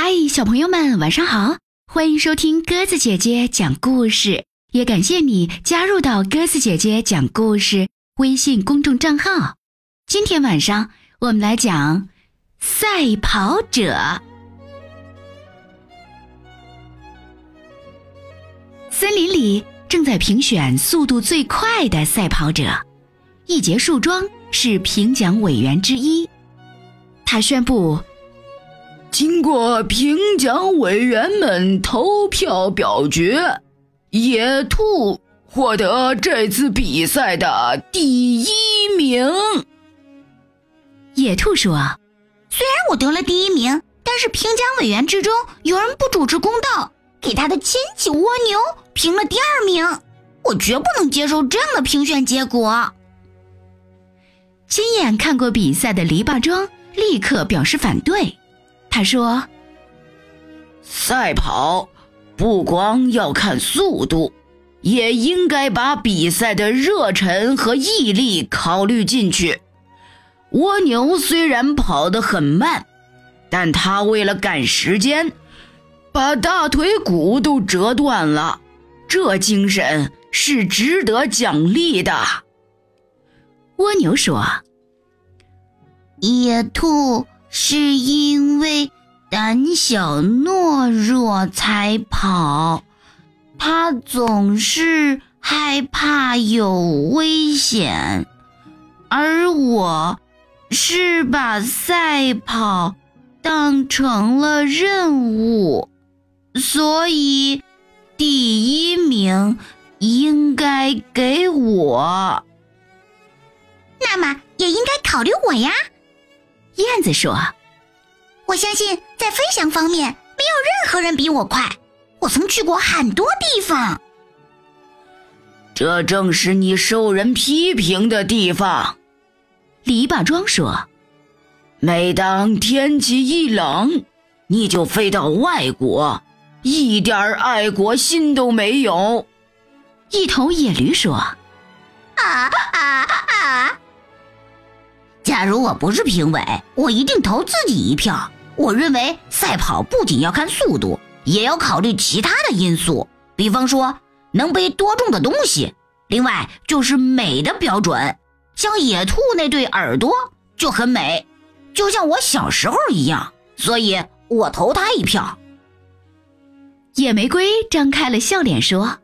嗨，小朋友们，晚上好！欢迎收听鸽子姐姐讲故事，也感谢你加入到鸽子姐姐讲故事微信公众账号。今天晚上我们来讲赛跑者。森林里正在评选速度最快的赛跑者，一节树桩是评奖委员之一，他宣布。经过评奖委员们投票表决，野兔获得这次比赛的第一名。野兔说：“虽然我得了第一名，但是评奖委员之中有人不主持公道，给他的亲戚蜗牛评了第二名，我绝不能接受这样的评选结果。”亲眼看过比赛的篱笆桩立刻表示反对。他说：“赛跑不光要看速度，也应该把比赛的热忱和毅力考虑进去。蜗牛虽然跑得很慢，但它为了赶时间，把大腿骨都折断了，这精神是值得奖励的。”蜗牛说：“野兔。”是因为胆小懦弱才跑，他总是害怕有危险，而我是把赛跑当成了任务，所以第一名应该给我。那么也应该考虑我呀。燕子说：“我相信在飞翔方面，没有任何人比我快。我曾去过很多地方。这正是你受人批评的地方。”篱笆桩说：“每当天气一冷，你就飞到外国，一点爱国心都没有。”一头野驴说：“啊啊啊！”假如我不是评委，我一定投自己一票。我认为赛跑不仅要看速度，也要考虑其他的因素，比方说能背多重的东西。另外就是美的标准，像野兔那对耳朵就很美，就像我小时候一样。所以我投他一票。野玫瑰张开了笑脸说：“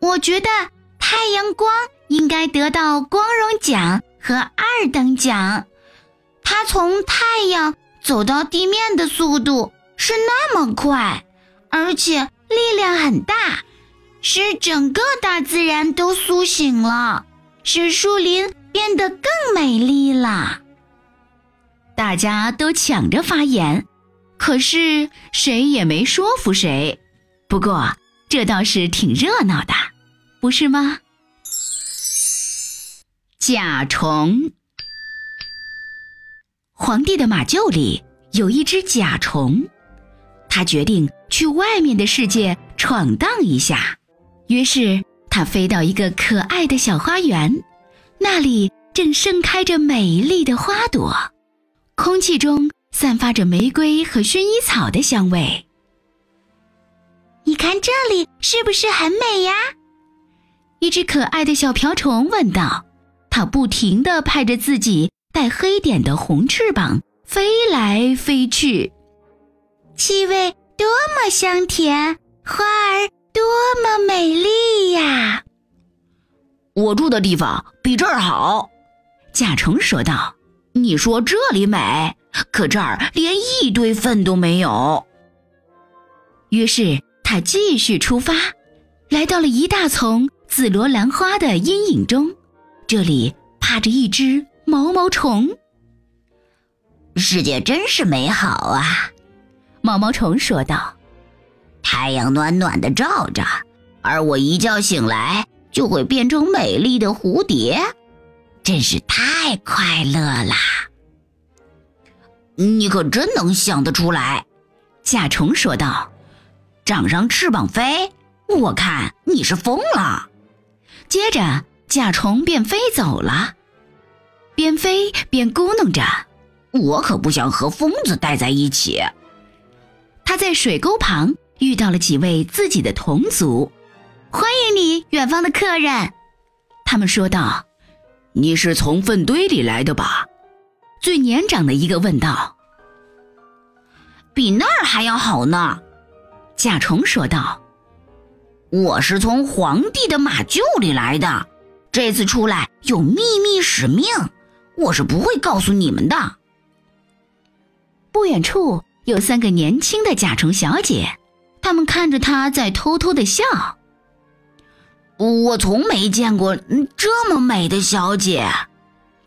我觉得太阳光应该得到光荣奖。”和二等奖，它从太阳走到地面的速度是那么快，而且力量很大，使整个大自然都苏醒了，使树林变得更美丽了。大家都抢着发言，可是谁也没说服谁。不过这倒是挺热闹的，不是吗？甲虫。皇帝的马厩里有一只甲虫，他决定去外面的世界闯荡一下。于是他飞到一个可爱的小花园，那里正盛开着美丽的花朵，空气中散发着玫瑰和薰衣草的香味。你看这里是不是很美呀？一只可爱的小瓢虫问道。它不停地拍着自己带黑点的红翅膀，飞来飞去。气味多么香甜，花儿多么美丽呀！我住的地方比这儿好，甲虫说道。你说这里美，可这儿连一堆粪都没有。于是他继续出发，来到了一大丛紫罗兰花的阴影中。这里趴着一只毛毛虫。世界真是美好啊，毛毛虫说道。太阳暖暖的照着，而我一觉醒来就会变成美丽的蝴蝶，真是太快乐啦！你可真能想得出来，甲虫说道。长上翅膀飞，我看你是疯了。接着。甲虫便飞走了，边飞边咕哝着：“我可不想和疯子待在一起。”他在水沟旁遇到了几位自己的同族。欢迎你，远方的客人。他们说道：“你是从粪堆里来的吧？”最年长的一个问道。“比那儿还要好呢。”甲虫说道。“我是从皇帝的马厩里来的，这次出来有秘密使命，我是不会告诉你们的。”不远处有三个年轻的甲虫小姐，她们看着他在偷偷的笑。我从没见过这么美的小姐，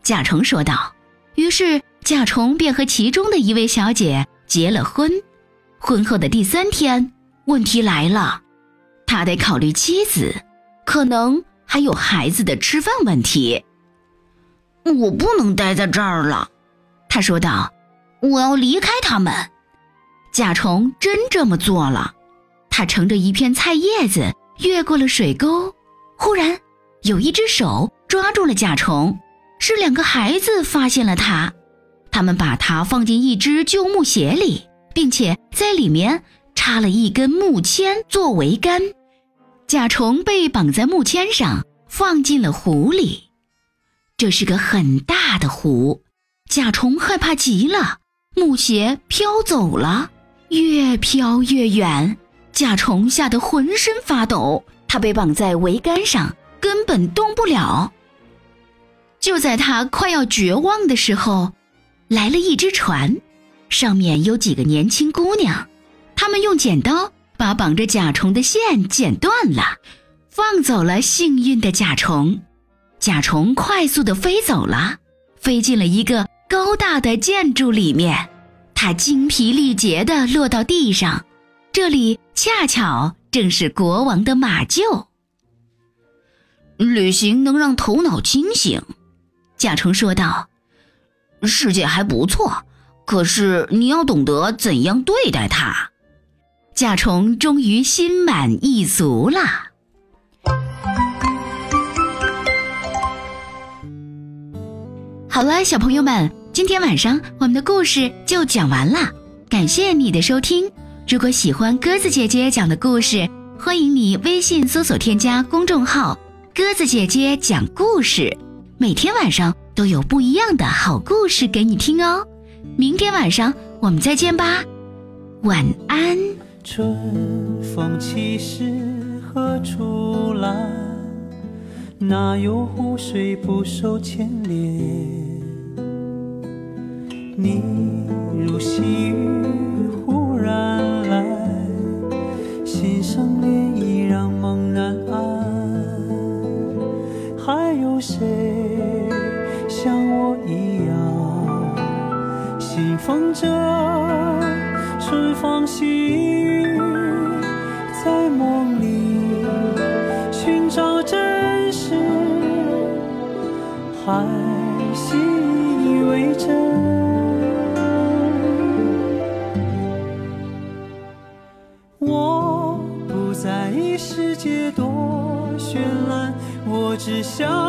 甲虫说道。于是甲虫便和其中的一位小姐结了婚。婚后的第三天，问题来了，他得考虑妻子，可能还有孩子的吃饭问题。我不能待在这儿了，他说道。我要离开他们。甲虫真这么做了，他乘着一片菜叶子越过了水沟。忽然，有一只手抓住了甲虫，是两个孩子发现了他，他们把它放进一只旧木鞋里，并且在里面插了一根木签做桅杆。甲虫被绑在木签上，放进了湖里。这是个很大的湖，甲虫害怕极了。木鞋飘走了，越飘越远，甲虫吓得浑身发抖。它被绑在桅杆上，根本动不了。就在他快要绝望的时候，来了一只船，上面有几个年轻姑娘，她们用剪刀把绑着甲虫的线剪断了，放走了幸运的甲虫。甲虫快速地飞走了，飞进了一个高大的建筑里面，它精疲力竭地落到地上，这里恰巧。正是国王的马厩。旅行能让头脑清醒，甲虫说道：“世界还不错，可是你要懂得怎样对待它。”甲虫终于心满意足了。好了，小朋友们，今天晚上我们的故事就讲完了，感谢你的收听。如果喜欢鸽子姐姐讲的故事，欢迎你微信搜索添加公众号“鸽子姐姐讲故事”，每天晚上都有不一样的好故事给你听哦。明天晚上我们再见吧，晚安。春风起时何处来？哪有湖水不受牵连？你如细雨忽然来，心。生涟漪让梦难安，还有谁像我一样，信奉着春风细雨，我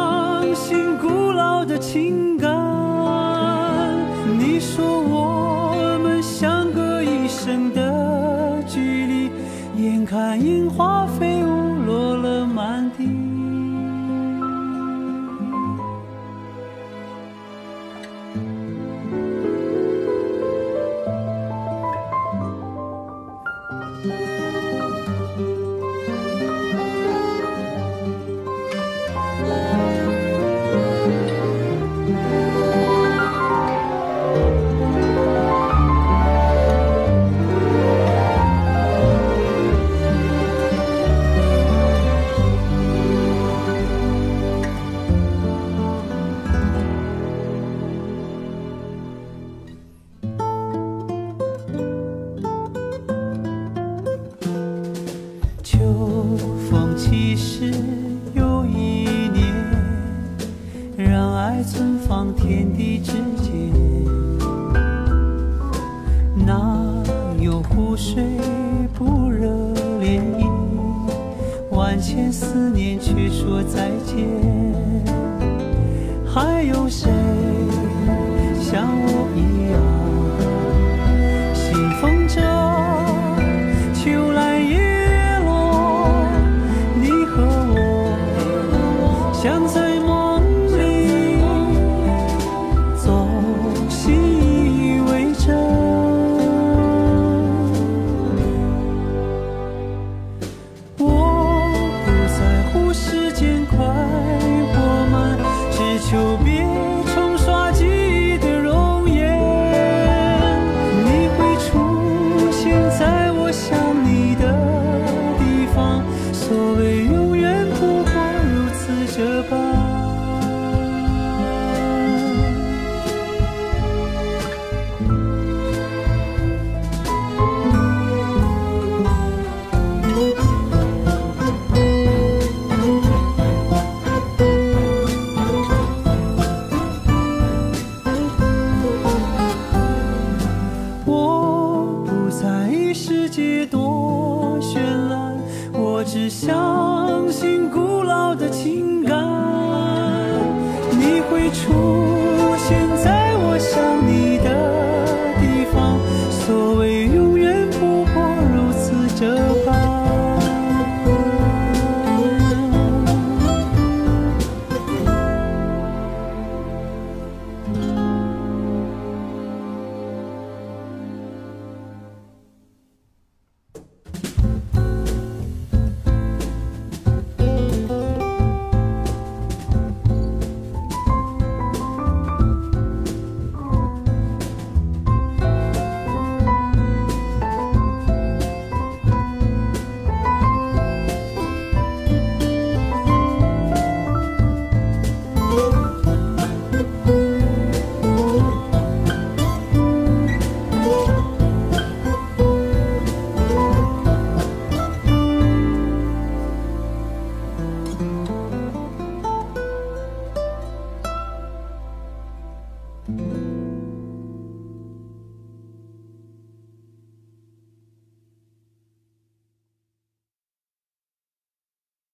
让爱存放天地之间，哪有湖水不热涟漪，万千思念却说再见。还有谁？